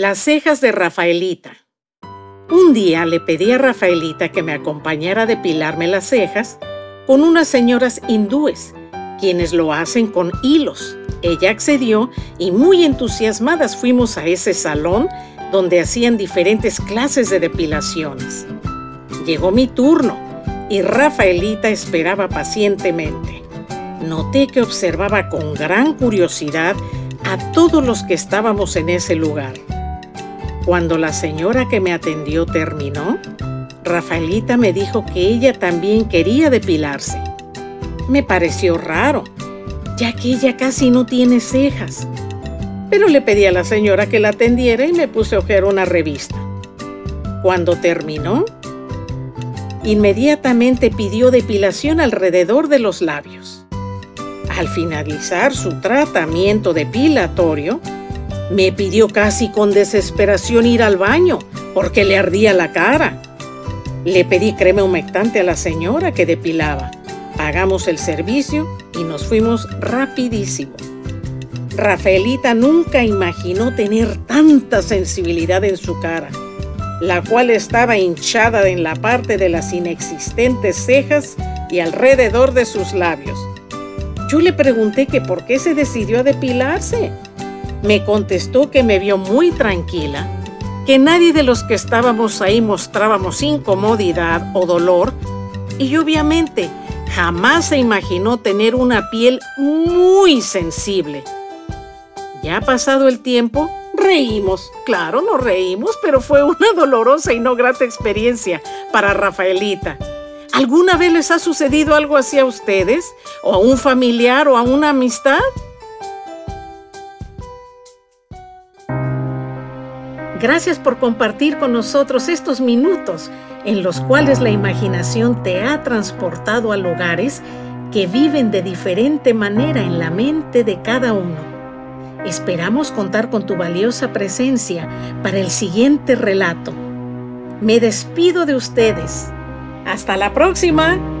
Las cejas de Rafaelita. Un día le pedí a Rafaelita que me acompañara a depilarme las cejas con unas señoras hindúes, quienes lo hacen con hilos. Ella accedió y muy entusiasmadas fuimos a ese salón donde hacían diferentes clases de depilaciones. Llegó mi turno y Rafaelita esperaba pacientemente. Noté que observaba con gran curiosidad a todos los que estábamos en ese lugar. Cuando la señora que me atendió terminó, Rafaelita me dijo que ella también quería depilarse. Me pareció raro, ya que ella casi no tiene cejas. Pero le pedí a la señora que la atendiera y me puse a ojear una revista. Cuando terminó, inmediatamente pidió depilación alrededor de los labios. Al finalizar su tratamiento depilatorio, me pidió casi con desesperación ir al baño porque le ardía la cara. Le pedí crema humectante a la señora que depilaba. Pagamos el servicio y nos fuimos rapidísimo. Rafaelita nunca imaginó tener tanta sensibilidad en su cara, la cual estaba hinchada en la parte de las inexistentes cejas y alrededor de sus labios. Yo le pregunté que por qué se decidió a depilarse me contestó que me vio muy tranquila, que nadie de los que estábamos ahí mostrábamos incomodidad o dolor y obviamente jamás se imaginó tener una piel muy sensible. Ya pasado el tiempo, reímos. Claro, nos reímos, pero fue una dolorosa y no grata experiencia para Rafaelita. ¿Alguna vez les ha sucedido algo así a ustedes? ¿O a un familiar o a una amistad? Gracias por compartir con nosotros estos minutos en los cuales la imaginación te ha transportado a lugares que viven de diferente manera en la mente de cada uno. Esperamos contar con tu valiosa presencia para el siguiente relato. Me despido de ustedes. Hasta la próxima.